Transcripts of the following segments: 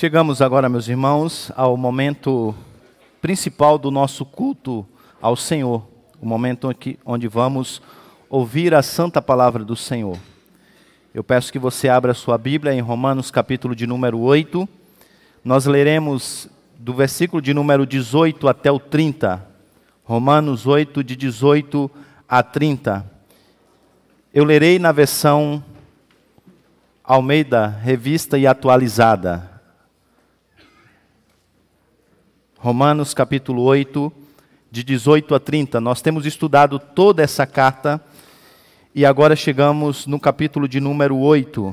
Chegamos agora, meus irmãos, ao momento principal do nosso culto ao Senhor, o momento onde vamos ouvir a santa palavra do Senhor. Eu peço que você abra sua Bíblia em Romanos, capítulo de número 8. Nós leremos do versículo de número 18 até o 30. Romanos 8, de 18 a 30. Eu lerei na versão Almeida, revista e atualizada. Romanos capítulo 8, de 18 a 30. Nós temos estudado toda essa carta e agora chegamos no capítulo de número 8.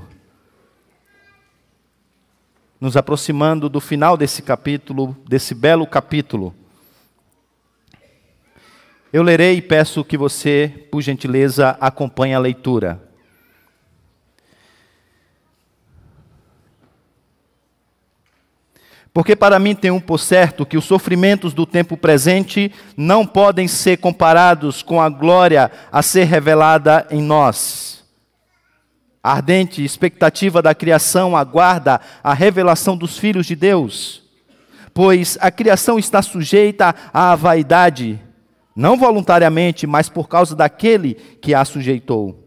Nos aproximando do final desse capítulo, desse belo capítulo. Eu lerei e peço que você, por gentileza, acompanhe a leitura. Porque para mim tem um por certo que os sofrimentos do tempo presente não podem ser comparados com a glória a ser revelada em nós. A ardente expectativa da criação aguarda a revelação dos filhos de Deus, pois a criação está sujeita à vaidade, não voluntariamente, mas por causa daquele que a sujeitou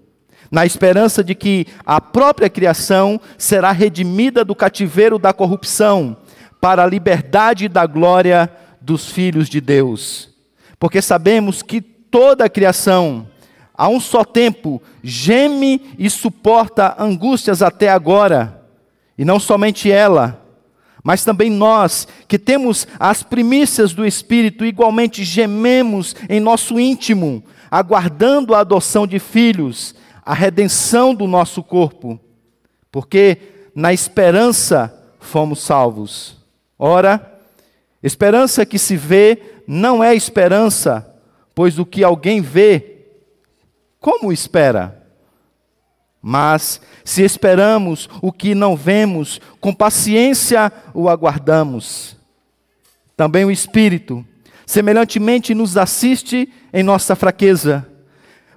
na esperança de que a própria criação será redimida do cativeiro da corrupção para a liberdade da glória dos filhos de Deus. Porque sabemos que toda a criação, a um só tempo, geme e suporta angústias até agora. E não somente ela, mas também nós, que temos as primícias do Espírito, igualmente gememos em nosso íntimo, aguardando a adoção de filhos, a redenção do nosso corpo. Porque na esperança fomos salvos. Ora, esperança que se vê não é esperança, pois o que alguém vê, como espera? Mas se esperamos o que não vemos, com paciência o aguardamos. Também o Espírito, semelhantemente, nos assiste em nossa fraqueza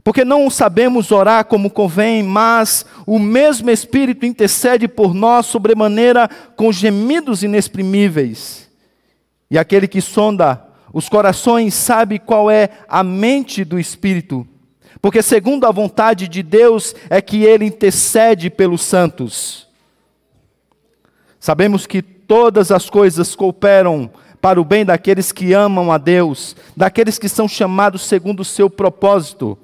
porque não sabemos orar como convém, mas o mesmo Espírito intercede por nós sobremaneira com gemidos inexprimíveis. E aquele que sonda os corações sabe qual é a mente do Espírito, porque segundo a vontade de Deus é que ele intercede pelos santos. Sabemos que todas as coisas cooperam para o bem daqueles que amam a Deus, daqueles que são chamados segundo o seu propósito.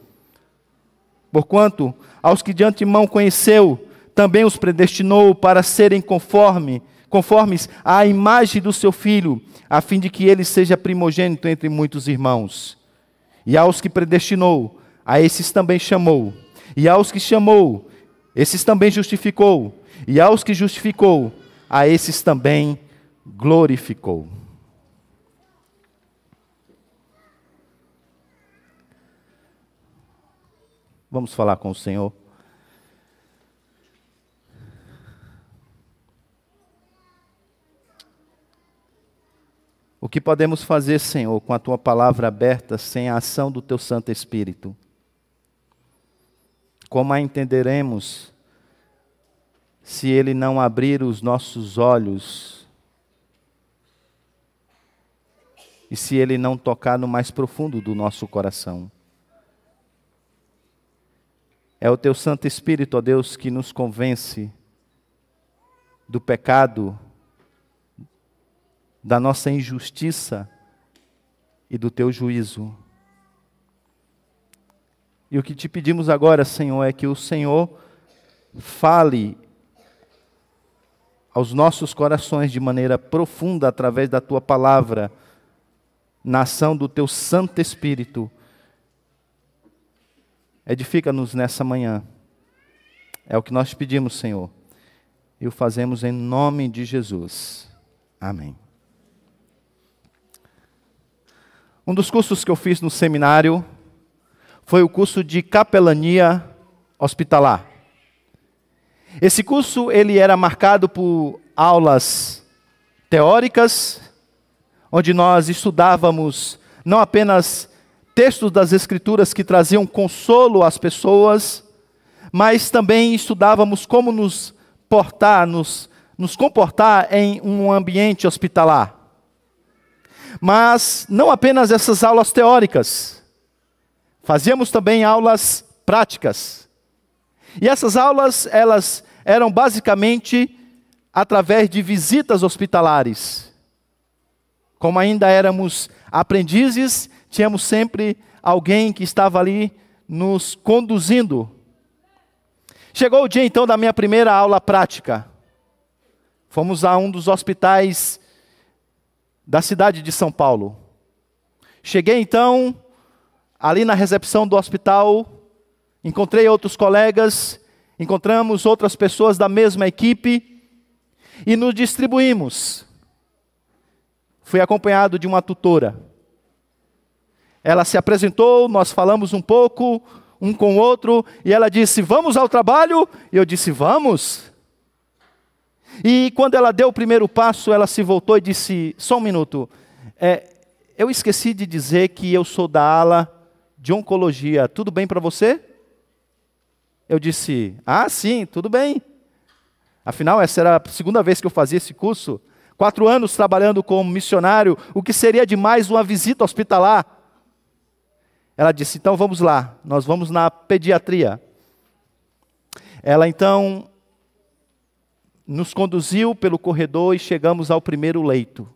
Porquanto, aos que de antemão conheceu, também os predestinou para serem conforme, conformes à imagem do seu filho, a fim de que ele seja primogênito entre muitos irmãos. E aos que predestinou, a esses também chamou. E aos que chamou, esses também justificou. E aos que justificou, a esses também glorificou. Vamos falar com o Senhor. O que podemos fazer, Senhor, com a tua palavra aberta, sem a ação do teu Santo Espírito? Como a entenderemos se ele não abrir os nossos olhos e se ele não tocar no mais profundo do nosso coração? É o teu Santo Espírito, ó Deus, que nos convence do pecado, da nossa injustiça e do teu juízo. E o que te pedimos agora, Senhor, é que o Senhor fale aos nossos corações de maneira profunda através da tua palavra, na ação do teu Santo Espírito Edifica-nos nessa manhã. É o que nós pedimos, Senhor. E o fazemos em nome de Jesus. Amém. Um dos cursos que eu fiz no seminário foi o curso de capelania hospitalar. Esse curso ele era marcado por aulas teóricas, onde nós estudávamos não apenas textos das Escrituras que traziam consolo às pessoas, mas também estudávamos como nos portar, nos nos comportar em um ambiente hospitalar. Mas não apenas essas aulas teóricas, fazíamos também aulas práticas. E essas aulas, elas eram basicamente através de visitas hospitalares. Como ainda éramos aprendizes, tínhamos sempre alguém que estava ali nos conduzindo. Chegou o dia então da minha primeira aula prática. Fomos a um dos hospitais da cidade de São Paulo. Cheguei então ali na recepção do hospital, encontrei outros colegas, encontramos outras pessoas da mesma equipe e nos distribuímos. Fui acompanhado de uma tutora. Ela se apresentou, nós falamos um pouco, um com o outro, e ela disse: Vamos ao trabalho? E eu disse: Vamos. E quando ela deu o primeiro passo, ela se voltou e disse: Só um minuto. É, eu esqueci de dizer que eu sou da ala de oncologia. Tudo bem para você? Eu disse: Ah, sim, tudo bem. Afinal, essa era a segunda vez que eu fazia esse curso. Quatro anos trabalhando como missionário, o que seria de mais uma visita hospitalar. Ela disse: Então vamos lá, nós vamos na pediatria. Ela então nos conduziu pelo corredor e chegamos ao primeiro leito.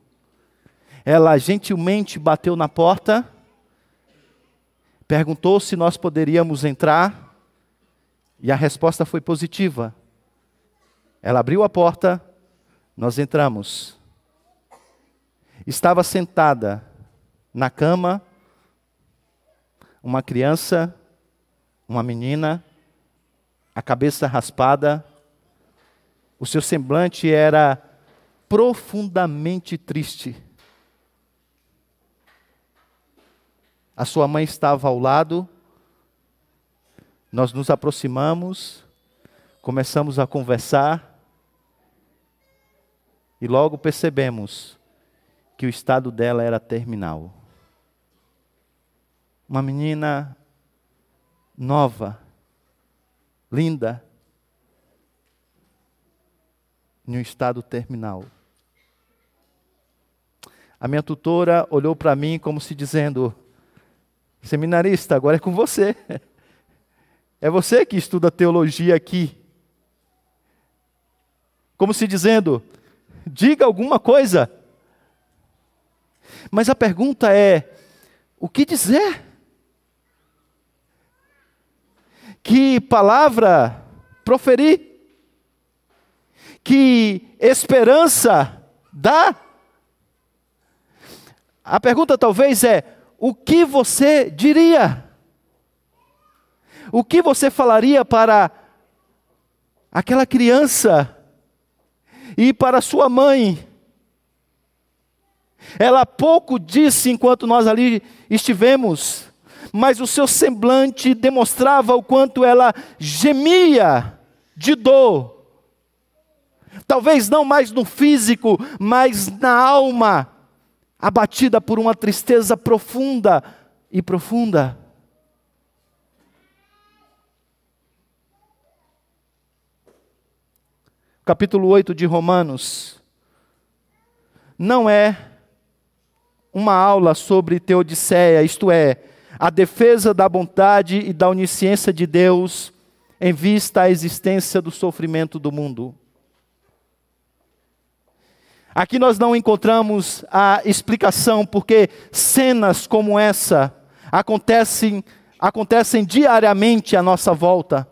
Ela gentilmente bateu na porta, perguntou se nós poderíamos entrar, e a resposta foi positiva. Ela abriu a porta, nós entramos. Estava sentada na cama uma criança, uma menina, a cabeça raspada, o seu semblante era profundamente triste. A sua mãe estava ao lado, nós nos aproximamos, começamos a conversar e logo percebemos que o estado dela era terminal. Uma menina nova, linda, em um estado terminal. A minha tutora olhou para mim como se dizendo: Seminarista, agora é com você. É você que estuda teologia aqui. Como se dizendo: diga alguma coisa. Mas a pergunta é: o que dizer? Que palavra proferir? que esperança dá? A pergunta talvez é: o que você diria? O que você falaria para aquela criança e para sua mãe? Ela pouco disse enquanto nós ali estivemos, mas o seu semblante demonstrava o quanto ela gemia de dor Talvez não mais no físico, mas na alma, abatida por uma tristeza profunda e profunda. Capítulo 8 de Romanos não é uma aula sobre teodiceia, isto é, a defesa da bondade e da onisciência de Deus em vista à existência do sofrimento do mundo. Aqui nós não encontramos a explicação porque cenas como essa acontecem, acontecem diariamente à nossa volta.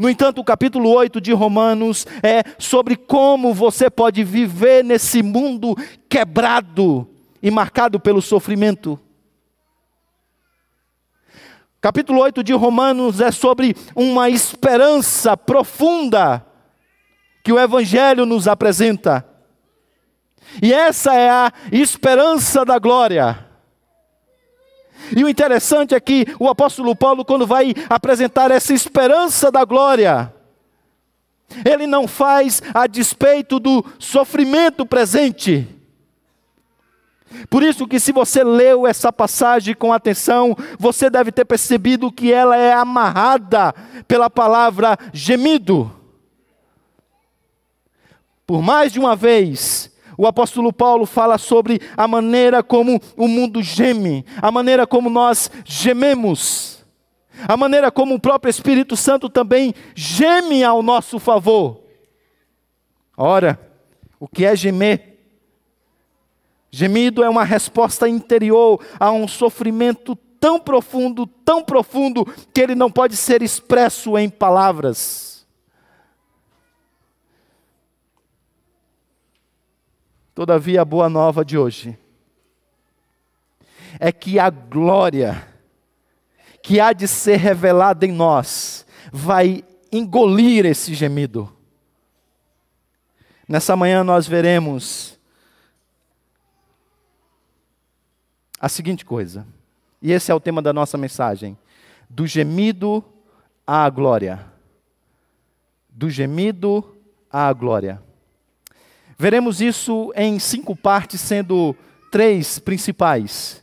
No entanto, o capítulo 8 de Romanos é sobre como você pode viver nesse mundo quebrado e marcado pelo sofrimento. Capítulo 8 de Romanos é sobre uma esperança profunda que o Evangelho nos apresenta. E essa é a esperança da glória. E o interessante é que o apóstolo Paulo, quando vai apresentar essa esperança da glória, ele não faz a despeito do sofrimento presente. Por isso que se você leu essa passagem com atenção, você deve ter percebido que ela é amarrada pela palavra gemido. Por mais de uma vez, o apóstolo Paulo fala sobre a maneira como o mundo geme, a maneira como nós gememos, a maneira como o próprio Espírito Santo também geme ao nosso favor. Ora, o que é gemer? Gemido é uma resposta interior a um sofrimento tão profundo, tão profundo, que ele não pode ser expresso em palavras. Todavia, a boa nova de hoje é que a glória que há de ser revelada em nós vai engolir esse gemido. Nessa manhã nós veremos a seguinte coisa, e esse é o tema da nossa mensagem: do gemido à glória. Do gemido à glória. Veremos isso em cinco partes, sendo três principais.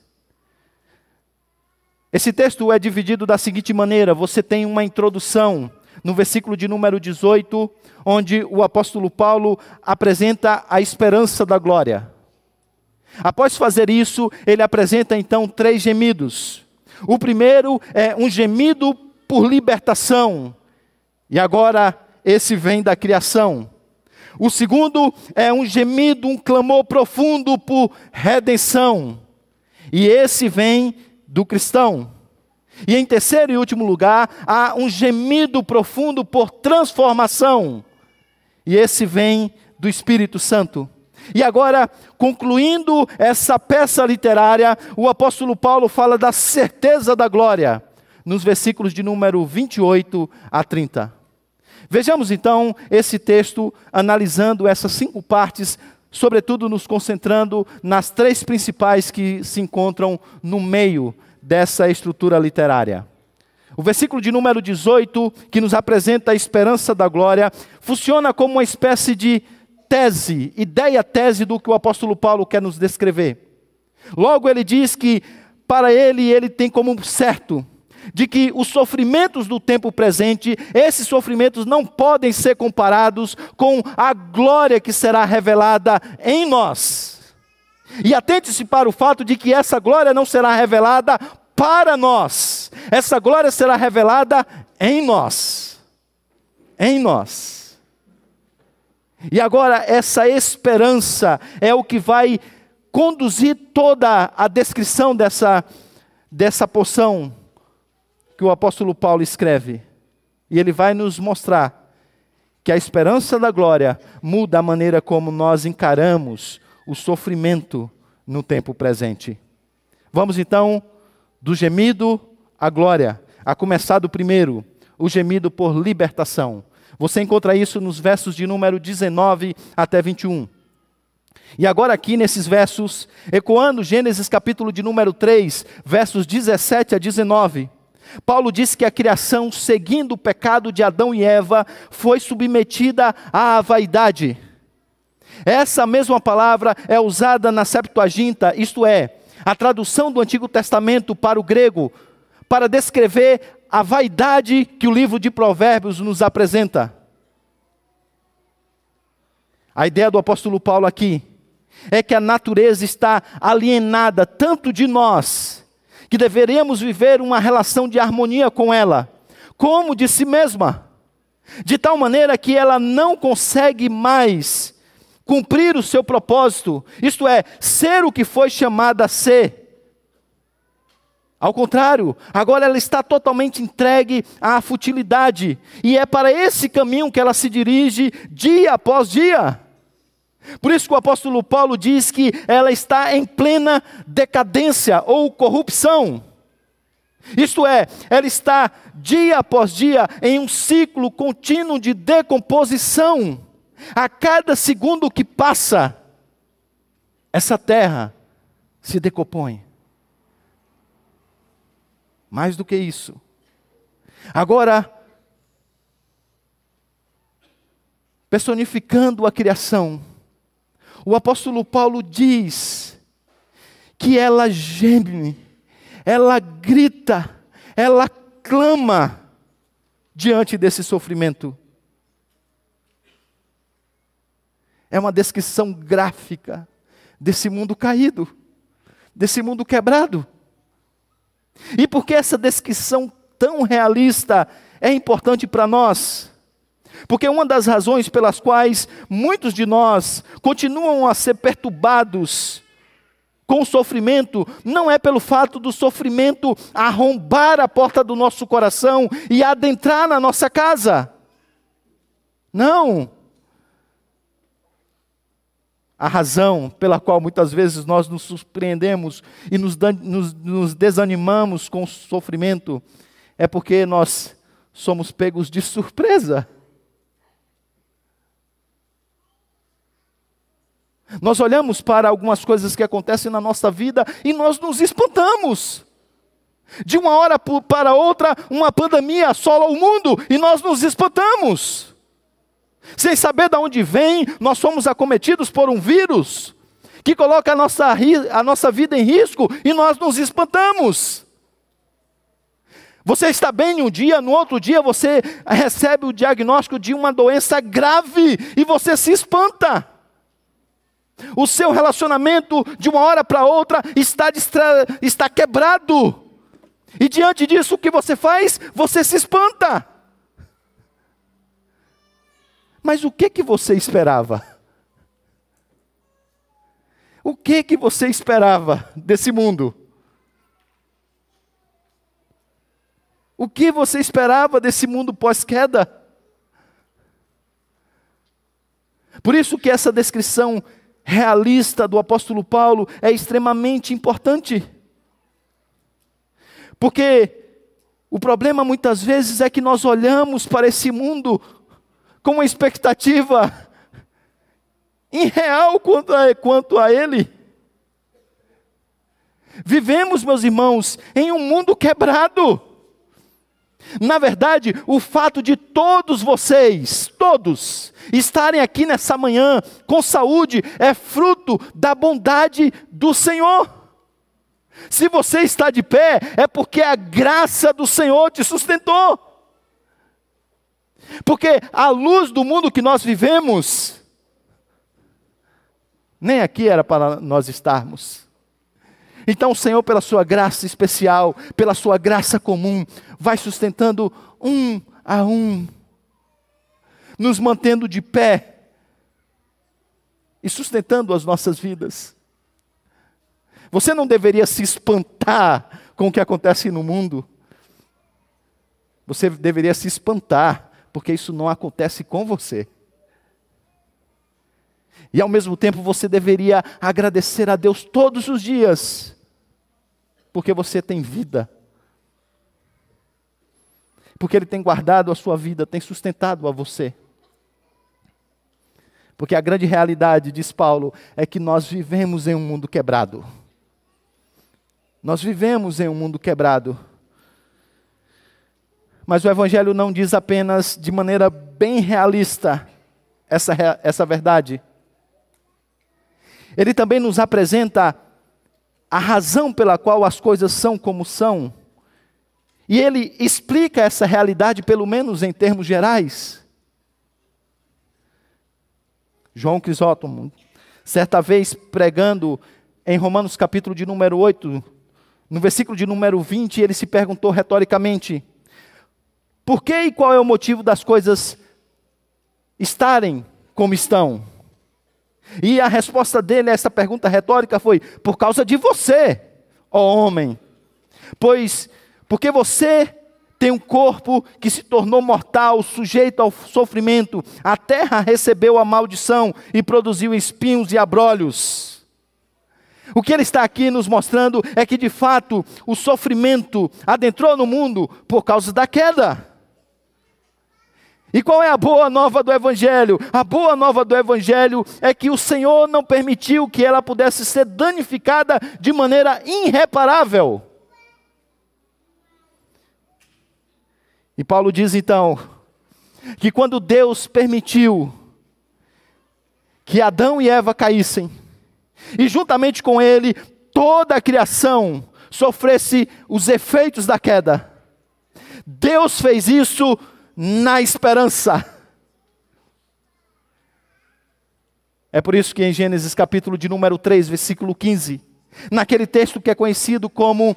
Esse texto é dividido da seguinte maneira: você tem uma introdução no versículo de número 18, onde o apóstolo Paulo apresenta a esperança da glória. Após fazer isso, ele apresenta então três gemidos. O primeiro é um gemido por libertação, e agora esse vem da criação. O segundo é um gemido, um clamor profundo por redenção, e esse vem do cristão. E em terceiro e último lugar, há um gemido profundo por transformação, e esse vem do Espírito Santo. E agora, concluindo essa peça literária, o apóstolo Paulo fala da certeza da glória, nos versículos de número 28 a 30. Vejamos então esse texto, analisando essas cinco partes, sobretudo nos concentrando nas três principais que se encontram no meio dessa estrutura literária. O versículo de número 18, que nos apresenta a esperança da glória, funciona como uma espécie de tese, ideia tese do que o apóstolo Paulo quer nos descrever. Logo ele diz que para ele ele tem como certo de que os sofrimentos do tempo presente, esses sofrimentos não podem ser comparados com a glória que será revelada em nós. E atente-se para o fato de que essa glória não será revelada para nós, essa glória será revelada em nós. Em nós. E agora, essa esperança é o que vai conduzir toda a descrição dessa, dessa poção que o apóstolo Paulo escreve. E ele vai nos mostrar que a esperança da glória muda a maneira como nós encaramos o sofrimento no tempo presente. Vamos então do gemido à glória, a começar do primeiro, o gemido por libertação. Você encontra isso nos versos de número 19 até 21. E agora, aqui nesses versos, ecoando Gênesis capítulo de número 3, versos 17 a 19, Paulo diz que a criação, seguindo o pecado de Adão e Eva, foi submetida à vaidade. Essa mesma palavra é usada na Septuaginta, isto é, a tradução do Antigo Testamento para o grego, para descrever a vaidade que o livro de Provérbios nos apresenta. A ideia do apóstolo Paulo aqui é que a natureza está alienada tanto de nós, que deveríamos viver uma relação de harmonia com ela, como de si mesma, de tal maneira que ela não consegue mais cumprir o seu propósito, isto é, ser o que foi chamada a ser. Ao contrário, agora ela está totalmente entregue à futilidade, e é para esse caminho que ela se dirige dia após dia. Por isso que o apóstolo Paulo diz que ela está em plena decadência ou corrupção. Isto é, ela está dia após dia em um ciclo contínuo de decomposição. A cada segundo que passa, essa terra se decompõe. Mais do que isso. Agora, personificando a criação, o apóstolo Paulo diz que ela geme, ela grita, ela clama diante desse sofrimento. é uma descrição gráfica desse mundo caído, desse mundo quebrado. E por que essa descrição tão realista é importante para nós? Porque uma das razões pelas quais muitos de nós continuam a ser perturbados com o sofrimento não é pelo fato do sofrimento arrombar a porta do nosso coração e adentrar na nossa casa. Não. A razão pela qual muitas vezes nós nos surpreendemos e nos, nos, nos desanimamos com o sofrimento é porque nós somos pegos de surpresa. Nós olhamos para algumas coisas que acontecem na nossa vida e nós nos espantamos. De uma hora para outra, uma pandemia assola o mundo e nós nos espantamos. Sem saber de onde vem, nós somos acometidos por um vírus que coloca a nossa, a nossa vida em risco e nós nos espantamos. Você está bem um dia, no outro dia você recebe o diagnóstico de uma doença grave e você se espanta. O seu relacionamento, de uma hora para outra, está, está quebrado. E diante disso, o que você faz? Você se espanta. Mas o que que você esperava? O que que você esperava desse mundo? O que você esperava desse mundo pós-queda? Por isso que essa descrição realista do apóstolo Paulo é extremamente importante. Porque o problema muitas vezes é que nós olhamos para esse mundo com uma expectativa irreal quanto a, quanto a ele. Vivemos, meus irmãos, em um mundo quebrado. Na verdade, o fato de todos vocês, todos, estarem aqui nessa manhã com saúde é fruto da bondade do Senhor. Se você está de pé, é porque a graça do Senhor te sustentou. Porque a luz do mundo que nós vivemos, nem aqui era para nós estarmos. Então o Senhor, pela sua graça especial, pela sua graça comum, vai sustentando um a um, nos mantendo de pé e sustentando as nossas vidas. Você não deveria se espantar com o que acontece no mundo. Você deveria se espantar, porque isso não acontece com você. E ao mesmo tempo você deveria agradecer a Deus todos os dias, porque você tem vida. Porque Ele tem guardado a sua vida, tem sustentado a você. Porque a grande realidade, diz Paulo, é que nós vivemos em um mundo quebrado. Nós vivemos em um mundo quebrado. Mas o Evangelho não diz apenas de maneira bem realista essa, essa verdade. Ele também nos apresenta a razão pela qual as coisas são como são. E ele explica essa realidade, pelo menos em termos gerais. João Crisóstomo, certa vez pregando em Romanos capítulo de número 8, no versículo de número 20, ele se perguntou retoricamente: por que e qual é o motivo das coisas estarem como estão? E a resposta dele a essa pergunta retórica foi: por causa de você, ó homem. Pois, porque você tem um corpo que se tornou mortal, sujeito ao sofrimento. A terra recebeu a maldição e produziu espinhos e abrolhos. O que ele está aqui nos mostrando é que, de fato, o sofrimento adentrou no mundo por causa da queda. E qual é a boa nova do Evangelho? A boa nova do Evangelho é que o Senhor não permitiu que ela pudesse ser danificada de maneira irreparável. E Paulo diz então que quando Deus permitiu que Adão e Eva caíssem, e juntamente com ele toda a criação sofresse os efeitos da queda, Deus fez isso na esperança. É por isso que em Gênesis capítulo de número 3, versículo 15, naquele texto que é conhecido como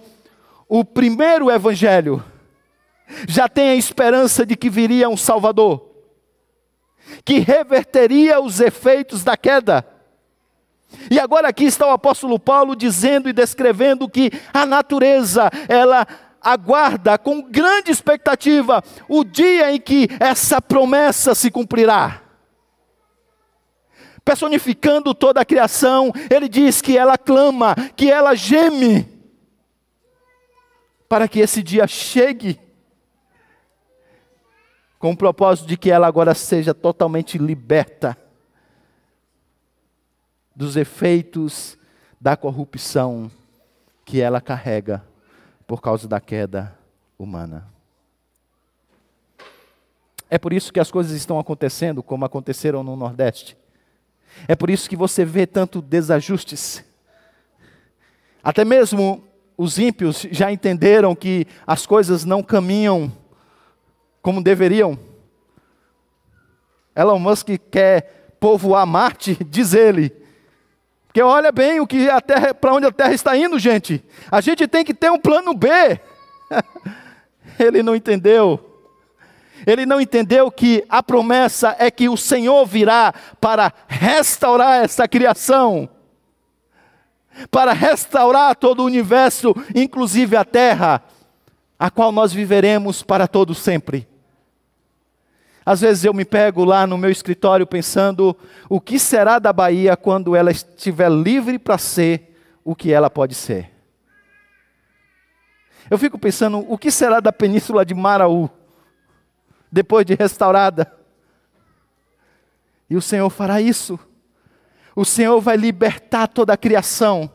o primeiro evangelho, já tem a esperança de que viria um Salvador, que reverteria os efeitos da queda. E agora aqui está o apóstolo Paulo dizendo e descrevendo que a natureza, ela aguarda com grande expectativa o dia em que essa promessa se cumprirá. Personificando toda a criação, ele diz que ela clama, que ela geme, para que esse dia chegue com o propósito de que ela agora seja totalmente liberta dos efeitos da corrupção que ela carrega por causa da queda humana. É por isso que as coisas estão acontecendo como aconteceram no Nordeste. É por isso que você vê tanto desajustes. Até mesmo os ímpios já entenderam que as coisas não caminham como deveriam. Elon Musk quer povoar Marte, diz ele. Porque olha bem o que a terra, para onde a Terra está indo, gente. A gente tem que ter um plano B. ele não entendeu. Ele não entendeu que a promessa é que o Senhor virá para restaurar essa criação, para restaurar todo o universo, inclusive a terra, a qual nós viveremos para todo sempre. Às vezes eu me pego lá no meu escritório pensando o que será da Bahia quando ela estiver livre para ser o que ela pode ser. Eu fico pensando o que será da península de Maraú depois de restaurada. E o Senhor fará isso. O Senhor vai libertar toda a criação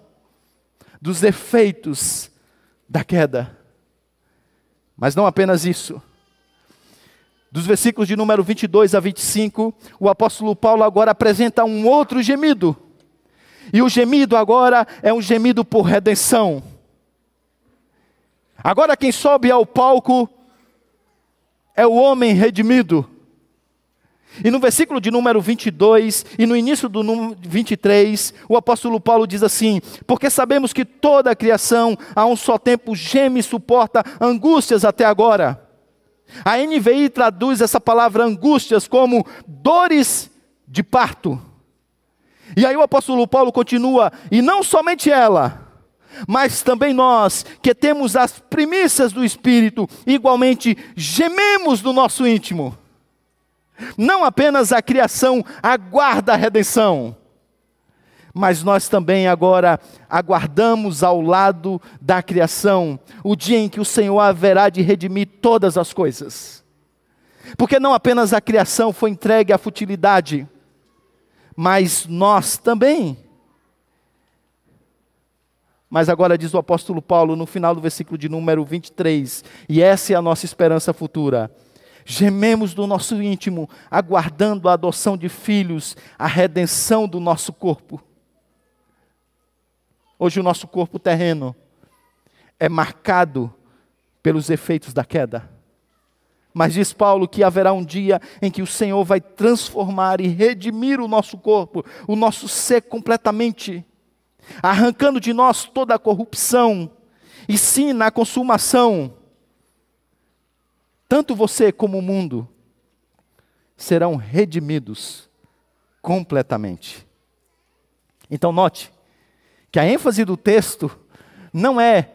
dos efeitos da queda. Mas não apenas isso dos versículos de número 22 a 25, o apóstolo Paulo agora apresenta um outro gemido. E o gemido agora é um gemido por redenção. Agora quem sobe ao palco é o homem redimido. E no versículo de número 22 e no início do número 23, o apóstolo Paulo diz assim: Porque sabemos que toda a criação a um só tempo geme e suporta angústias até agora. A NVI traduz essa palavra angústias como dores de parto. E aí o apóstolo Paulo continua, e não somente ela, mas também nós, que temos as primícias do Espírito, igualmente gememos no nosso íntimo. Não apenas a criação aguarda a redenção, mas nós também agora aguardamos ao lado da criação o dia em que o Senhor haverá de redimir todas as coisas. Porque não apenas a criação foi entregue à futilidade, mas nós também. Mas agora diz o apóstolo Paulo no final do versículo de número 23, e essa é a nossa esperança futura. Gememos do nosso íntimo, aguardando a adoção de filhos, a redenção do nosso corpo. Hoje o nosso corpo terreno é marcado pelos efeitos da queda. Mas diz Paulo que haverá um dia em que o Senhor vai transformar e redimir o nosso corpo, o nosso ser completamente, arrancando de nós toda a corrupção, e sim na consumação. Tanto você como o mundo serão redimidos completamente. Então, note, que a ênfase do texto não é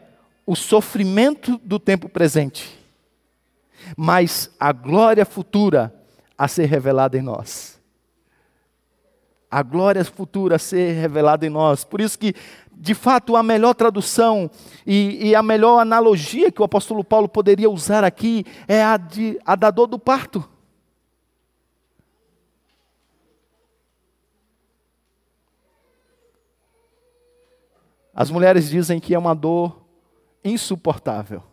o sofrimento do tempo presente, mas a glória futura a ser revelada em nós. A glória futura a ser revelada em nós. Por isso que, de fato, a melhor tradução e, e a melhor analogia que o apóstolo Paulo poderia usar aqui é a, de, a da dor do parto. As mulheres dizem que é uma dor insuportável.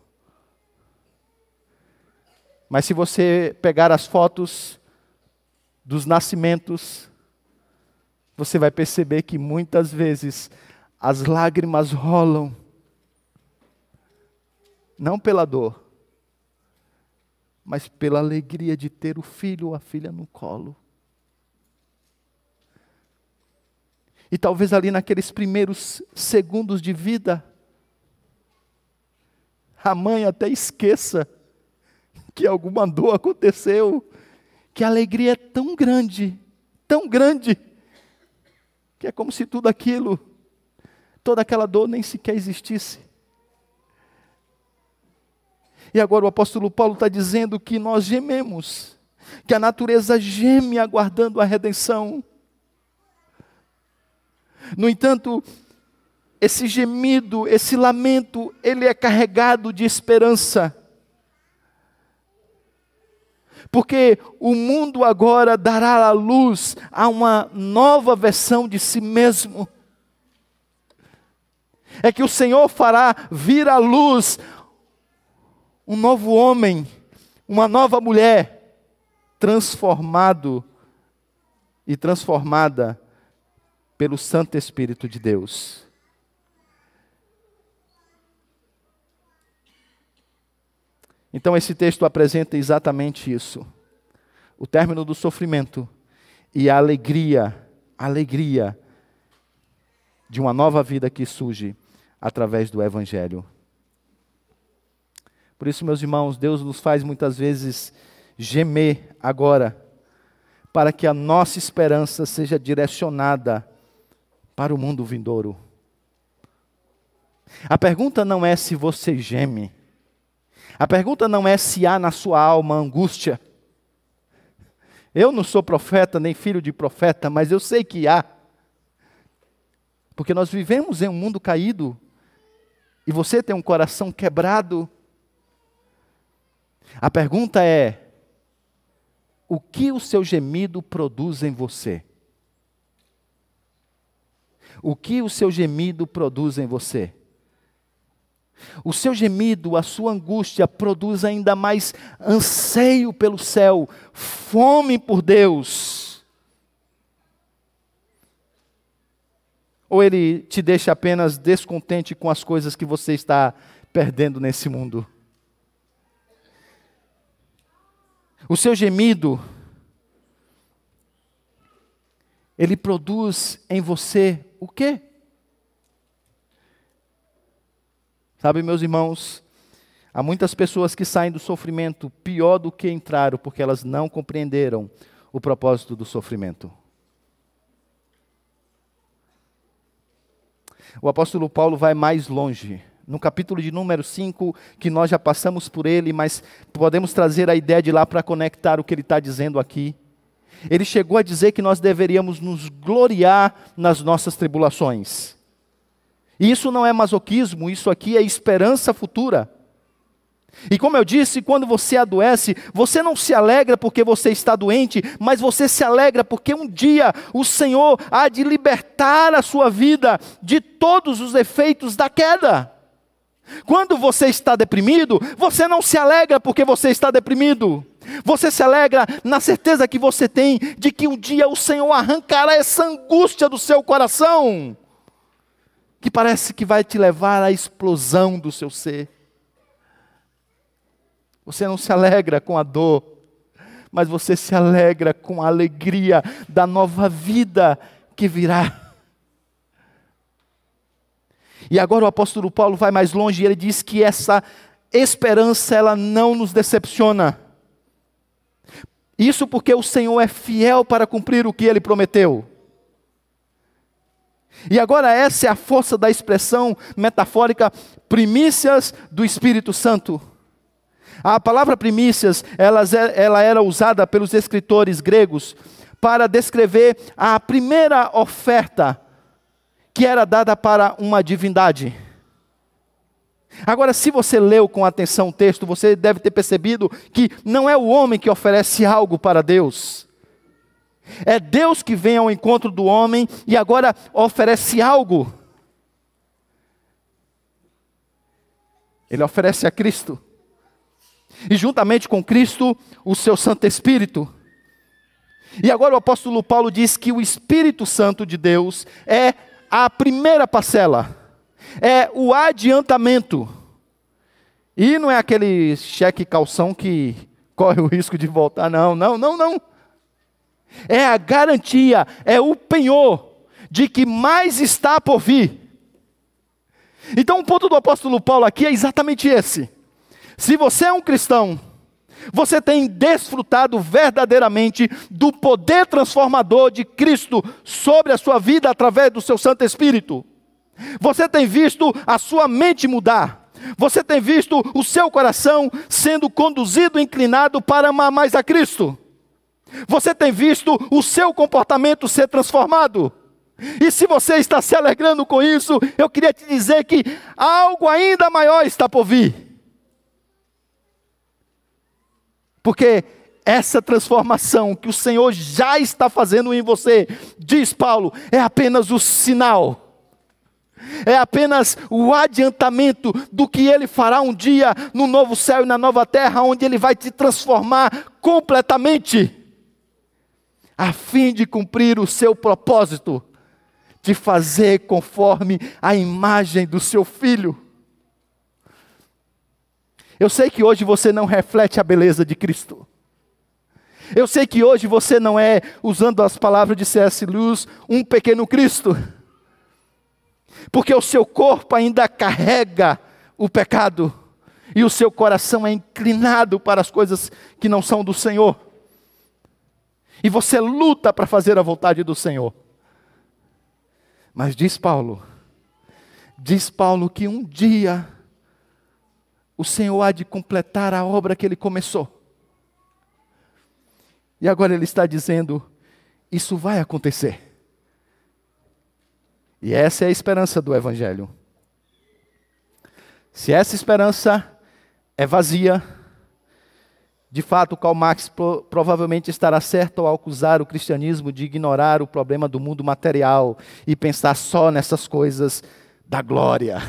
Mas se você pegar as fotos dos nascimentos, você vai perceber que muitas vezes as lágrimas rolam, não pela dor, mas pela alegria de ter o filho ou a filha no colo. E talvez ali naqueles primeiros segundos de vida, a mãe até esqueça que alguma dor aconteceu, que a alegria é tão grande, tão grande, que é como se tudo aquilo, toda aquela dor nem sequer existisse. E agora o apóstolo Paulo está dizendo que nós gememos, que a natureza geme aguardando a redenção. No entanto, esse gemido, esse lamento, ele é carregado de esperança. Porque o mundo agora dará a luz a uma nova versão de si mesmo. É que o Senhor fará vir à luz um novo homem, uma nova mulher, transformado e transformada pelo Santo Espírito de Deus. Então, esse texto apresenta exatamente isso: o término do sofrimento e a alegria, a alegria de uma nova vida que surge através do Evangelho. Por isso, meus irmãos, Deus nos faz muitas vezes gemer agora, para que a nossa esperança seja direcionada para o mundo vindouro. A pergunta não é se você geme, a pergunta não é se há na sua alma angústia. Eu não sou profeta nem filho de profeta, mas eu sei que há. Porque nós vivemos em um mundo caído e você tem um coração quebrado. A pergunta é: o que o seu gemido produz em você? O que o seu gemido produz em você? O seu gemido, a sua angústia produz ainda mais anseio pelo céu, fome por Deus. Ou ele te deixa apenas descontente com as coisas que você está perdendo nesse mundo? O seu gemido, ele produz em você o quê? Sabe, meus irmãos, há muitas pessoas que saem do sofrimento pior do que entraram, porque elas não compreenderam o propósito do sofrimento. O apóstolo Paulo vai mais longe. No capítulo de número 5, que nós já passamos por ele, mas podemos trazer a ideia de lá para conectar o que ele está dizendo aqui. Ele chegou a dizer que nós deveríamos nos gloriar nas nossas tribulações. E isso não é masoquismo, isso aqui é esperança futura. E como eu disse, quando você adoece, você não se alegra porque você está doente, mas você se alegra porque um dia o Senhor há de libertar a sua vida de todos os efeitos da queda. Quando você está deprimido, você não se alegra porque você está deprimido. Você se alegra na certeza que você tem de que um dia o Senhor arrancará essa angústia do seu coração que parece que vai te levar à explosão do seu ser. Você não se alegra com a dor, mas você se alegra com a alegria da nova vida que virá. E agora o apóstolo Paulo vai mais longe e ele diz que essa esperança ela não nos decepciona. Isso porque o Senhor é fiel para cumprir o que ele prometeu. E agora, essa é a força da expressão metafórica primícias do Espírito Santo. A palavra primícias, ela, ela era usada pelos escritores gregos para descrever a primeira oferta que era dada para uma divindade. Agora, se você leu com atenção o texto, você deve ter percebido que não é o homem que oferece algo para Deus. É Deus que vem ao encontro do homem e agora oferece algo. Ele oferece a Cristo. E juntamente com Cristo, o seu Santo Espírito. E agora o apóstolo Paulo diz que o Espírito Santo de Deus é a primeira parcela, é o adiantamento. E não é aquele cheque calção que corre o risco de voltar, não, não, não, não é a garantia, é o penhor de que mais está por vir. Então, o ponto do apóstolo Paulo aqui é exatamente esse. Se você é um cristão, você tem desfrutado verdadeiramente do poder transformador de Cristo sobre a sua vida através do seu Santo Espírito. Você tem visto a sua mente mudar. Você tem visto o seu coração sendo conduzido, inclinado para amar mais a Cristo. Você tem visto o seu comportamento ser transformado. E se você está se alegrando com isso, eu queria te dizer que algo ainda maior está por vir. Porque essa transformação que o Senhor já está fazendo em você, diz Paulo, é apenas o sinal. É apenas o adiantamento do que ele fará um dia no novo céu e na nova terra, onde ele vai te transformar completamente, a fim de cumprir o seu propósito de fazer conforme a imagem do seu filho. Eu sei que hoje você não reflete a beleza de Cristo. Eu sei que hoje você não é, usando as palavras de C.S. Lewis, um pequeno Cristo. Porque o seu corpo ainda carrega o pecado e o seu coração é inclinado para as coisas que não são do Senhor. E você luta para fazer a vontade do Senhor. Mas diz Paulo, diz Paulo que um dia o Senhor há de completar a obra que ele começou. E agora ele está dizendo: isso vai acontecer. E essa é a esperança do Evangelho. Se essa esperança é vazia, de fato, Karl Marx pro, provavelmente estará certo ao acusar o cristianismo de ignorar o problema do mundo material e pensar só nessas coisas da glória.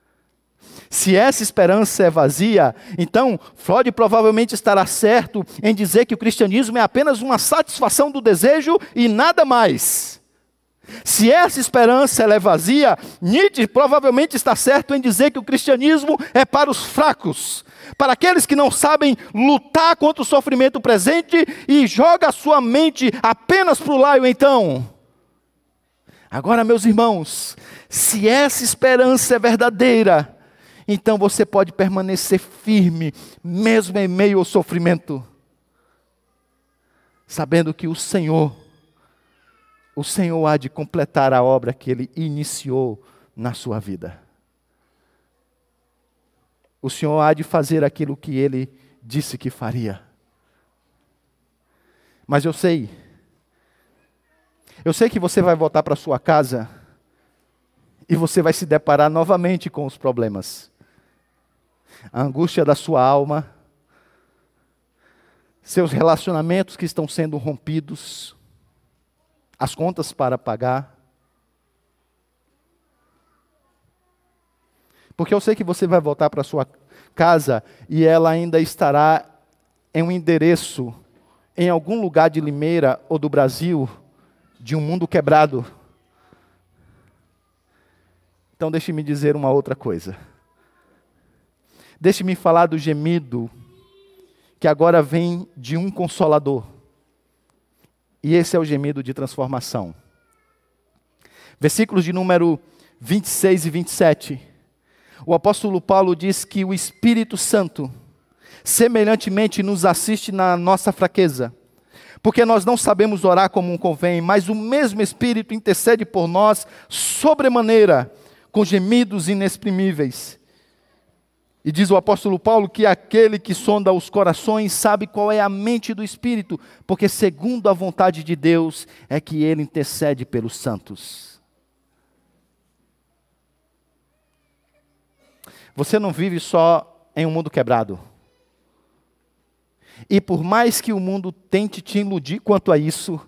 Se essa esperança é vazia, então Freud provavelmente estará certo em dizer que o cristianismo é apenas uma satisfação do desejo e nada mais. Se essa esperança é vazia, Nietzsche provavelmente está certo em dizer que o cristianismo é para os fracos, para aqueles que não sabem lutar contra o sofrimento presente e joga a sua mente apenas para o laio então. Agora, meus irmãos, se essa esperança é verdadeira, então você pode permanecer firme, mesmo em meio ao sofrimento, sabendo que o Senhor o Senhor há de completar a obra que ele iniciou na sua vida. O Senhor há de fazer aquilo que ele disse que faria. Mas eu sei, eu sei que você vai voltar para sua casa e você vai se deparar novamente com os problemas. A angústia da sua alma, seus relacionamentos que estão sendo rompidos, as contas para pagar. Porque eu sei que você vai voltar para sua casa e ela ainda estará em um endereço em algum lugar de Limeira ou do Brasil de um mundo quebrado. Então deixe-me dizer uma outra coisa. Deixe-me falar do gemido que agora vem de um consolador. E esse é o gemido de transformação. Versículos de número 26 e 27. O apóstolo Paulo diz que o Espírito Santo, semelhantemente, nos assiste na nossa fraqueza. Porque nós não sabemos orar como convém, mas o mesmo Espírito intercede por nós sobremaneira, com gemidos inexprimíveis. E diz o apóstolo Paulo que aquele que sonda os corações sabe qual é a mente do Espírito, porque segundo a vontade de Deus é que ele intercede pelos santos. Você não vive só em um mundo quebrado. E por mais que o mundo tente te iludir quanto a isso,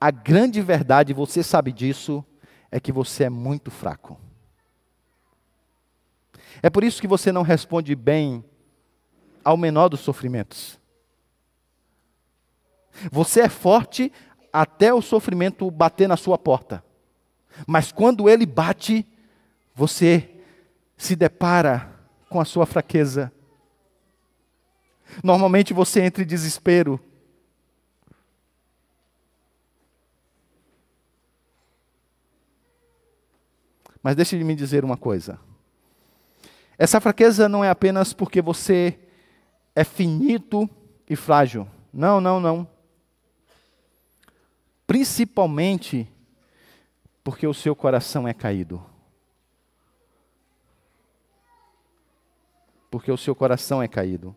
a grande verdade, você sabe disso, é que você é muito fraco. É por isso que você não responde bem ao menor dos sofrimentos. Você é forte até o sofrimento bater na sua porta. Mas quando ele bate, você se depara com a sua fraqueza. Normalmente você entra em desespero. Mas deixe-me me dizer uma coisa. Essa fraqueza não é apenas porque você é finito e frágil. Não, não, não. Principalmente porque o seu coração é caído. Porque o seu coração é caído.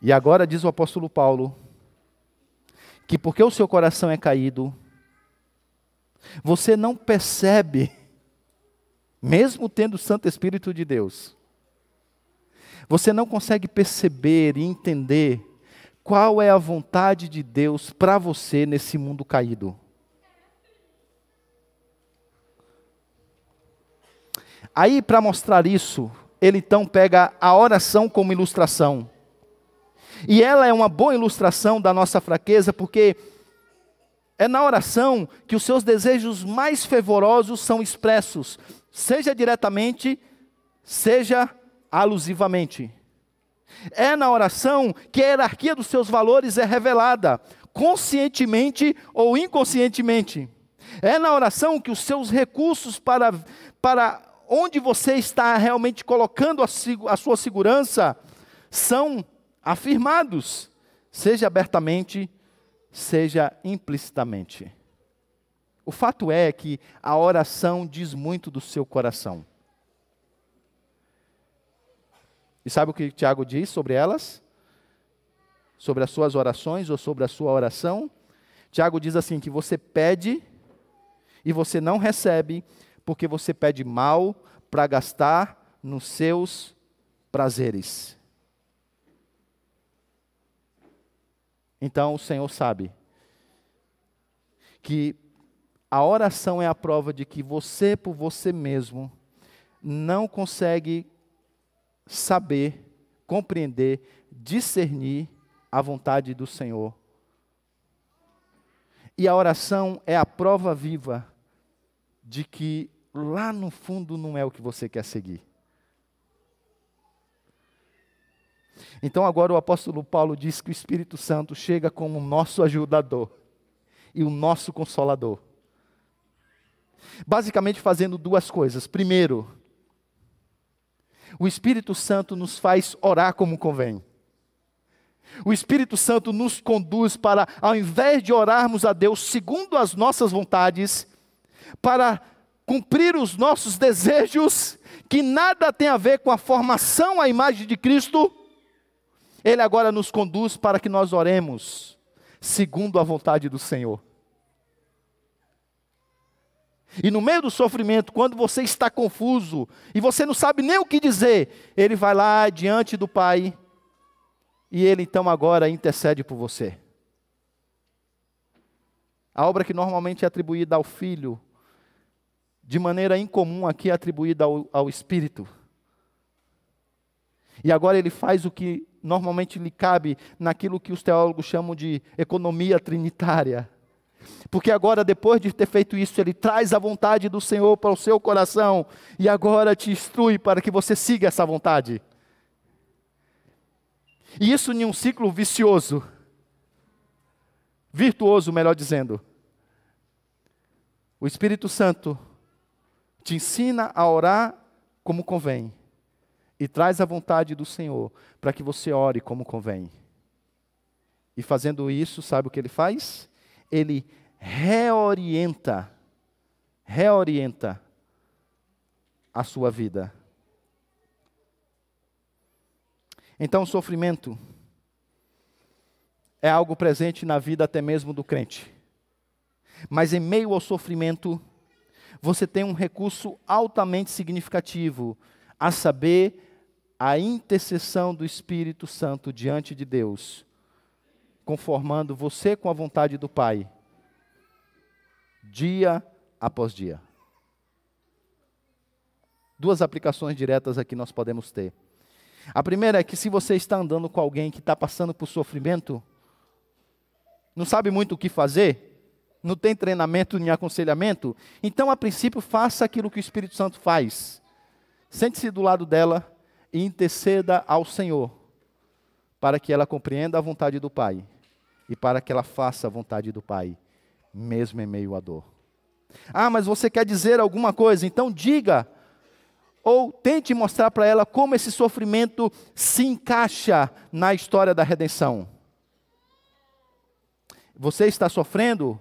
E agora diz o apóstolo Paulo que porque o seu coração é caído, você não percebe, mesmo tendo o Santo Espírito de Deus, você não consegue perceber e entender qual é a vontade de Deus para você nesse mundo caído. Aí, para mostrar isso, ele então pega a oração como ilustração. E ela é uma boa ilustração da nossa fraqueza, porque é na oração que os seus desejos mais fervorosos são expressos, seja diretamente, seja alusivamente. É na oração que a hierarquia dos seus valores é revelada, conscientemente ou inconscientemente. É na oração que os seus recursos para, para onde você está realmente colocando a, a sua segurança são afirmados, seja abertamente, seja implicitamente. O fato é que a oração diz muito do seu coração. E sabe o que Tiago diz sobre elas? Sobre as suas orações ou sobre a sua oração? Tiago diz assim: que você pede e você não recebe, porque você pede mal para gastar nos seus prazeres. Então o Senhor sabe que a oração é a prova de que você, por você mesmo, não consegue saber, compreender, discernir a vontade do Senhor. E a oração é a prova viva de que lá no fundo não é o que você quer seguir. Então agora o apóstolo Paulo diz que o Espírito Santo chega como nosso ajudador e o nosso consolador. Basicamente fazendo duas coisas. Primeiro, o Espírito Santo nos faz orar como convém. O Espírito Santo nos conduz para, ao invés de orarmos a Deus segundo as nossas vontades, para cumprir os nossos desejos, que nada tem a ver com a formação à imagem de Cristo, Ele agora nos conduz para que nós oremos segundo a vontade do Senhor. E no meio do sofrimento, quando você está confuso e você não sabe nem o que dizer, ele vai lá diante do Pai e ele então agora intercede por você. A obra que normalmente é atribuída ao Filho, de maneira incomum aqui é atribuída ao, ao Espírito. E agora ele faz o que normalmente lhe cabe naquilo que os teólogos chamam de economia trinitária porque agora, depois de ter feito isso, Ele traz a vontade do Senhor para o seu coração e agora te instrui para que você siga essa vontade. E isso em um ciclo vicioso, virtuoso, melhor dizendo. O Espírito Santo te ensina a orar como convém e traz a vontade do Senhor para que você ore como convém. E fazendo isso, sabe o que ele faz? Ele reorienta, reorienta a sua vida. Então, o sofrimento é algo presente na vida até mesmo do crente. Mas em meio ao sofrimento, você tem um recurso altamente significativo, a saber, a intercessão do Espírito Santo diante de Deus conformando você com a vontade do Pai, dia após dia. Duas aplicações diretas aqui nós podemos ter. A primeira é que se você está andando com alguém que está passando por sofrimento, não sabe muito o que fazer, não tem treinamento nem aconselhamento, então a princípio faça aquilo que o Espírito Santo faz. Sente-se do lado dela e interceda ao Senhor, para que ela compreenda a vontade do Pai e para que ela faça a vontade do Pai, mesmo em meio à dor. Ah, mas você quer dizer alguma coisa? Então diga. Ou tente mostrar para ela como esse sofrimento se encaixa na história da redenção. Você está sofrendo?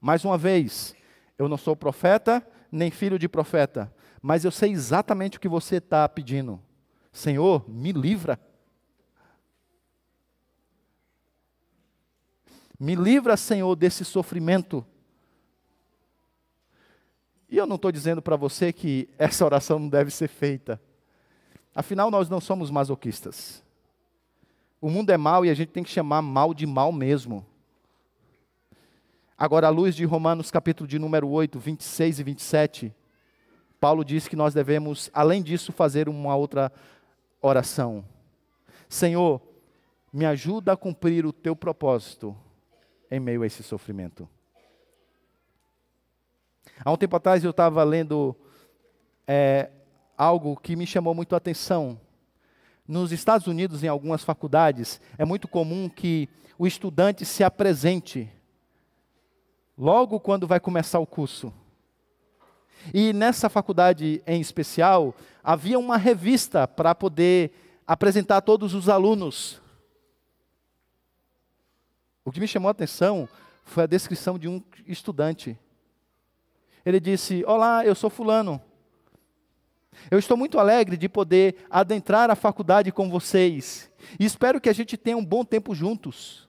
Mais uma vez, eu não sou profeta, nem filho de profeta, mas eu sei exatamente o que você está pedindo. Senhor, me livra. Me livra, Senhor, desse sofrimento. E eu não estou dizendo para você que essa oração não deve ser feita. Afinal, nós não somos masoquistas. O mundo é mal e a gente tem que chamar mal de mal mesmo. Agora, à luz de Romanos, capítulo de número 8, 26 e 27, Paulo diz que nós devemos, além disso, fazer uma outra oração. Senhor, me ajuda a cumprir o teu propósito em meio a esse sofrimento. Há um tempo atrás eu estava lendo é, algo que me chamou muito a atenção. Nos Estados Unidos, em algumas faculdades, é muito comum que o estudante se apresente logo quando vai começar o curso. E nessa faculdade em especial, havia uma revista para poder apresentar a todos os alunos o que me chamou a atenção foi a descrição de um estudante. Ele disse: Olá, eu sou Fulano. Eu estou muito alegre de poder adentrar a faculdade com vocês. E espero que a gente tenha um bom tempo juntos.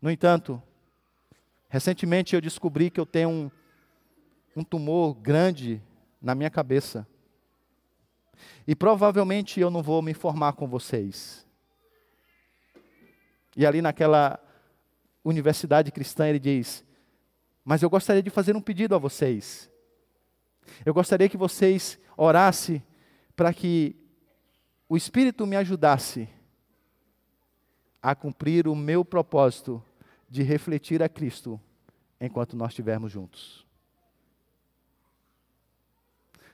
No entanto, recentemente eu descobri que eu tenho um, um tumor grande na minha cabeça. E provavelmente eu não vou me formar com vocês. E ali naquela universidade cristã ele diz: Mas eu gostaria de fazer um pedido a vocês. Eu gostaria que vocês orassem para que o Espírito me ajudasse a cumprir o meu propósito de refletir a Cristo enquanto nós estivermos juntos.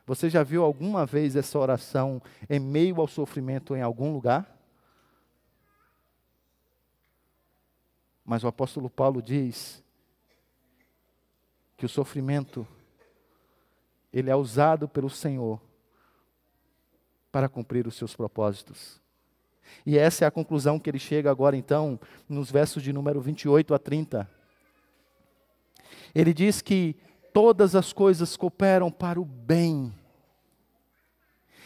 Você já viu alguma vez essa oração em meio ao sofrimento em algum lugar? Mas o apóstolo Paulo diz que o sofrimento ele é usado pelo Senhor para cumprir os seus propósitos. E essa é a conclusão que ele chega agora então, nos versos de número 28 a 30. Ele diz que todas as coisas cooperam para o bem.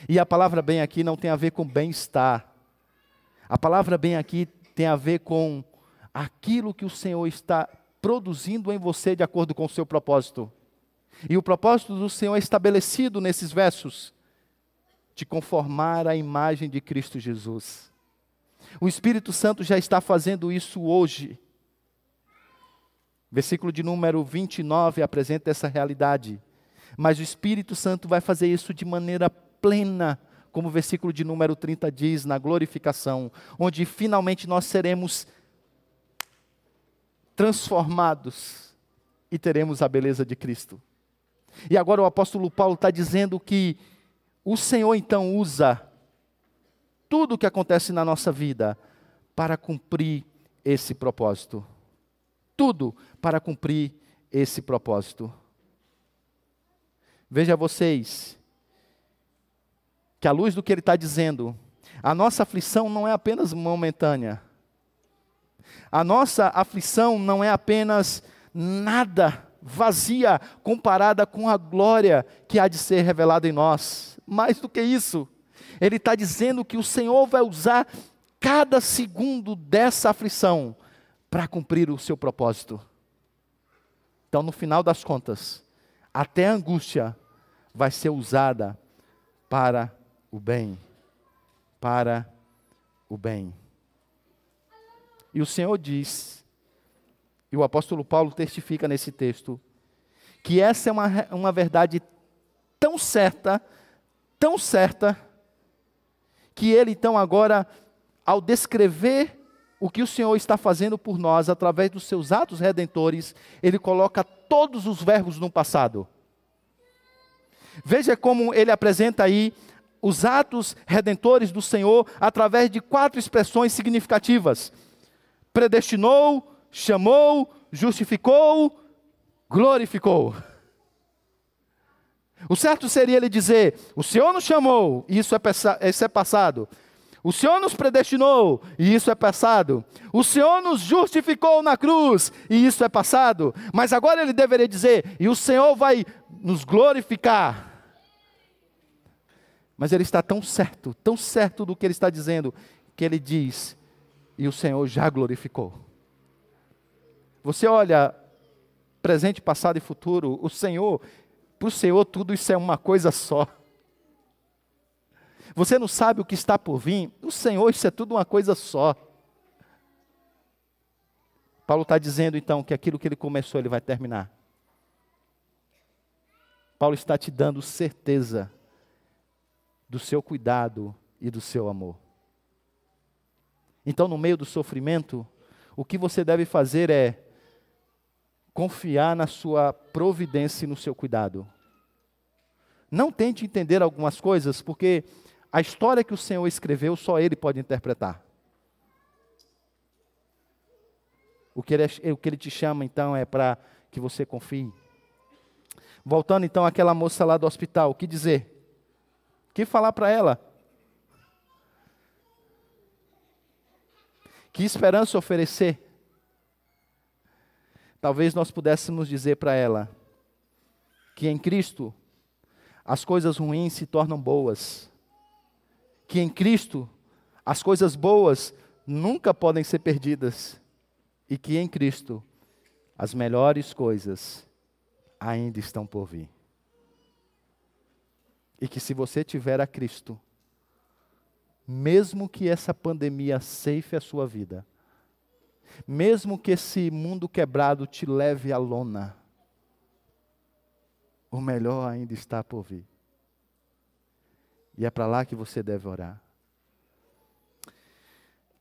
E a palavra bem aqui não tem a ver com bem-estar. A palavra bem aqui tem a ver com aquilo que o Senhor está produzindo em você de acordo com o seu propósito. E o propósito do Senhor é estabelecido nesses versos: te conformar à imagem de Cristo Jesus. O Espírito Santo já está fazendo isso hoje. Versículo de número 29 apresenta essa realidade. Mas o Espírito Santo vai fazer isso de maneira plena, como o versículo de número 30 diz, na glorificação, onde finalmente nós seremos transformados e teremos a beleza de Cristo. E agora o apóstolo Paulo está dizendo que o Senhor então usa tudo o que acontece na nossa vida para cumprir esse propósito. Tudo para cumprir esse propósito. Veja vocês, que à luz do que ele está dizendo, a nossa aflição não é apenas momentânea, a nossa aflição não é apenas nada vazia comparada com a glória que há de ser revelada em nós. Mais do que isso, ele está dizendo que o Senhor vai usar cada segundo dessa aflição para cumprir o seu propósito. Então, no final das contas, até a angústia vai ser usada para o bem. Para o bem. E o Senhor diz, e o apóstolo Paulo testifica nesse texto, que essa é uma, uma verdade tão certa, tão certa, que ele então agora, ao descrever o que o Senhor está fazendo por nós através dos seus atos redentores, ele coloca todos os verbos no passado. Veja como ele apresenta aí os atos redentores do Senhor através de quatro expressões significativas: predestinou, chamou, justificou, glorificou. O certo seria ele dizer: O Senhor nos chamou, e isso é, isso é passado. O Senhor nos predestinou, e isso é passado. O Senhor nos justificou na cruz, e isso é passado. Mas agora ele deveria dizer: E o Senhor vai nos glorificar. Mas ele está tão certo, tão certo do que ele está dizendo, que ele diz: E o Senhor já glorificou. Você olha, presente, passado e futuro, o Senhor, para o Senhor tudo isso é uma coisa só. Você não sabe o que está por vir? O Senhor, isso é tudo uma coisa só. Paulo está dizendo então que aquilo que ele começou, ele vai terminar. Paulo está te dando certeza do seu cuidado e do seu amor. Então, no meio do sofrimento, o que você deve fazer é confiar na sua providência e no seu cuidado. Não tente entender algumas coisas, porque a história que o Senhor escreveu, só Ele pode interpretar. O que Ele, o que ele te chama, então, é para que você confie. Voltando, então, àquela moça lá do hospital, o que dizer? O que falar para ela? Que esperança oferecer? talvez nós pudéssemos dizer para ela que em Cristo as coisas ruins se tornam boas, que em Cristo as coisas boas nunca podem ser perdidas e que em Cristo as melhores coisas ainda estão por vir. E que se você tiver a Cristo, mesmo que essa pandemia ceife a sua vida, mesmo que esse mundo quebrado te leve à lona, o melhor ainda está por vir. E é para lá que você deve orar.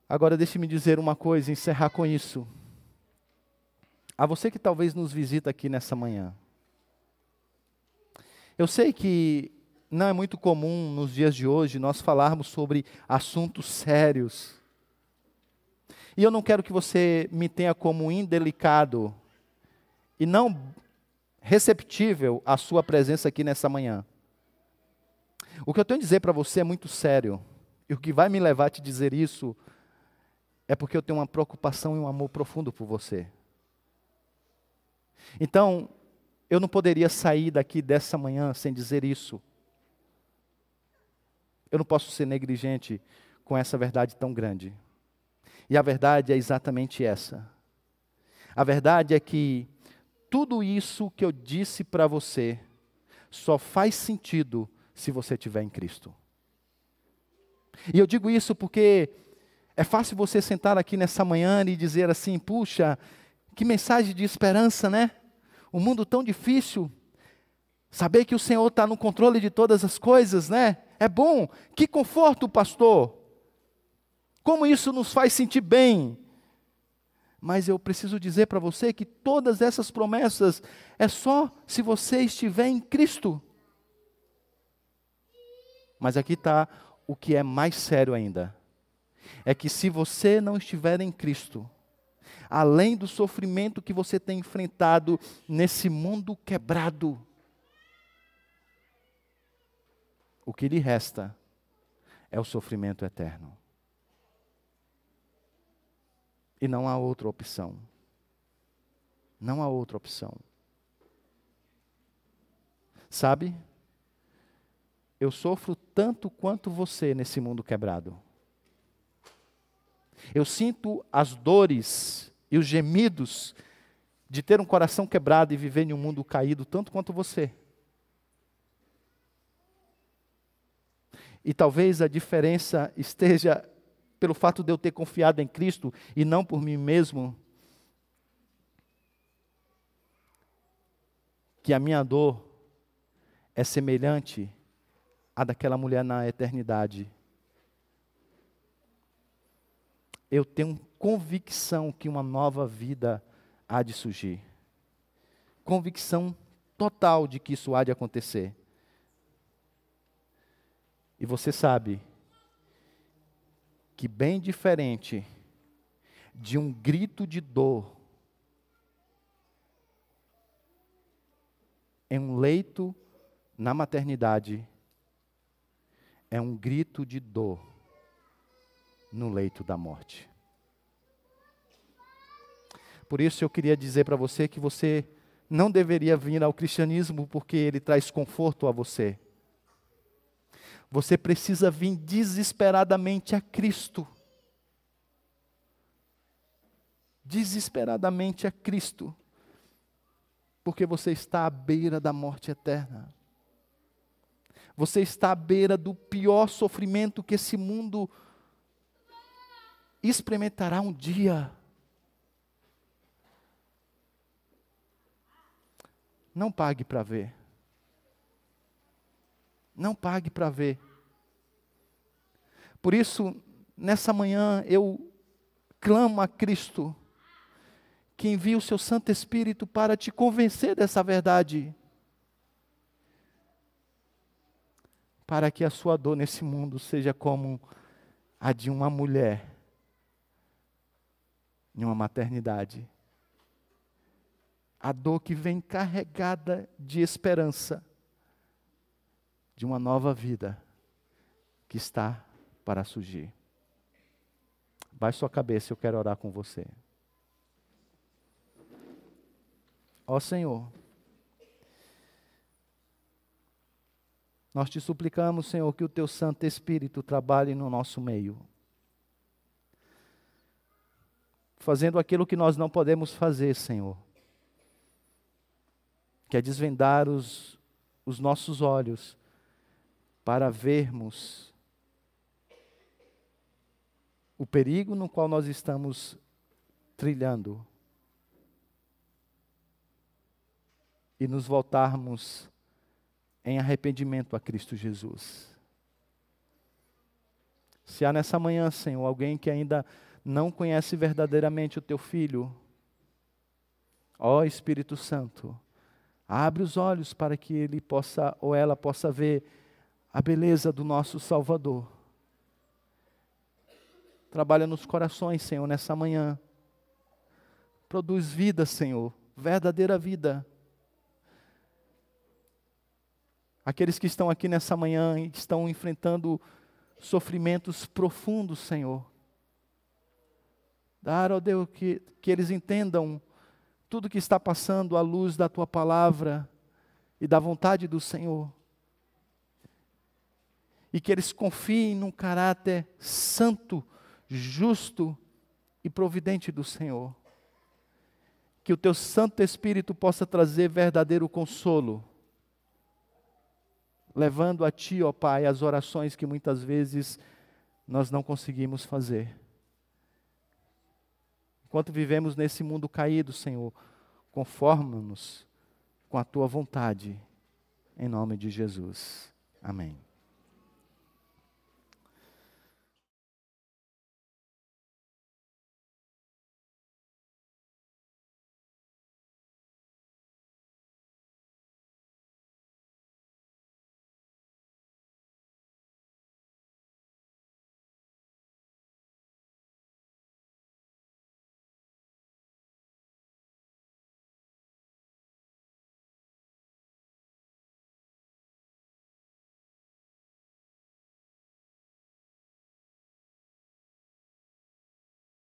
Agora, deixe-me dizer uma coisa, encerrar com isso. A você que talvez nos visita aqui nessa manhã. Eu sei que não é muito comum nos dias de hoje nós falarmos sobre assuntos sérios e eu não quero que você me tenha como indelicado e não receptível à sua presença aqui nessa manhã. O que eu tenho a dizer para você é muito sério. E o que vai me levar a te dizer isso é porque eu tenho uma preocupação e um amor profundo por você. Então, eu não poderia sair daqui dessa manhã sem dizer isso. Eu não posso ser negligente com essa verdade tão grande. E a verdade é exatamente essa. A verdade é que tudo isso que eu disse para você só faz sentido se você estiver em Cristo. E eu digo isso porque é fácil você sentar aqui nessa manhã e dizer assim: puxa, que mensagem de esperança, né? Um mundo tão difícil. Saber que o Senhor está no controle de todas as coisas, né? É bom. Que conforto, pastor. Como isso nos faz sentir bem. Mas eu preciso dizer para você que todas essas promessas é só se você estiver em Cristo. Mas aqui está o que é mais sério ainda: é que se você não estiver em Cristo, além do sofrimento que você tem enfrentado nesse mundo quebrado, o que lhe resta é o sofrimento eterno. E não há outra opção. Não há outra opção. Sabe? Eu sofro tanto quanto você nesse mundo quebrado. Eu sinto as dores e os gemidos de ter um coração quebrado e viver em um mundo caído tanto quanto você. E talvez a diferença esteja pelo fato de eu ter confiado em Cristo e não por mim mesmo, que a minha dor é semelhante à daquela mulher na eternidade. Eu tenho convicção que uma nova vida há de surgir. Convicção total de que isso há de acontecer. E você sabe que, bem diferente de um grito de dor, em um leito na maternidade, é um grito de dor no leito da morte. Por isso eu queria dizer para você que você não deveria vir ao cristianismo porque ele traz conforto a você. Você precisa vir desesperadamente a Cristo. Desesperadamente a Cristo. Porque você está à beira da morte eterna. Você está à beira do pior sofrimento que esse mundo experimentará um dia. Não pague para ver. Não pague para ver. Por isso, nessa manhã, eu clamo a Cristo que envie o seu Santo Espírito para te convencer dessa verdade. Para que a sua dor nesse mundo seja como a de uma mulher em uma maternidade a dor que vem carregada de esperança de uma nova vida que está para surgir. Baixe sua cabeça, eu quero orar com você. Ó Senhor, nós te suplicamos, Senhor, que o teu Santo Espírito trabalhe no nosso meio, fazendo aquilo que nós não podemos fazer, Senhor que é desvendar os, os nossos olhos para vermos o perigo no qual nós estamos trilhando e nos voltarmos em arrependimento a Cristo Jesus. Se há nessa manhã, Senhor, alguém que ainda não conhece verdadeiramente o teu filho, ó Espírito Santo, Abre os olhos para que ele possa ou ela possa ver a beleza do nosso Salvador. Trabalha nos corações, Senhor, nessa manhã. Produz vida, Senhor, verdadeira vida. Aqueles que estão aqui nessa manhã estão enfrentando sofrimentos profundos, Senhor. Dar, ó Deus, que, que eles entendam tudo que está passando à luz da tua palavra e da vontade do Senhor. E que eles confiem num caráter santo, justo e providente do Senhor. Que o teu Santo Espírito possa trazer verdadeiro consolo, levando a ti, ó Pai, as orações que muitas vezes nós não conseguimos fazer. Enquanto vivemos nesse mundo caído, Senhor, conforma-nos com a tua vontade, em nome de Jesus. Amém.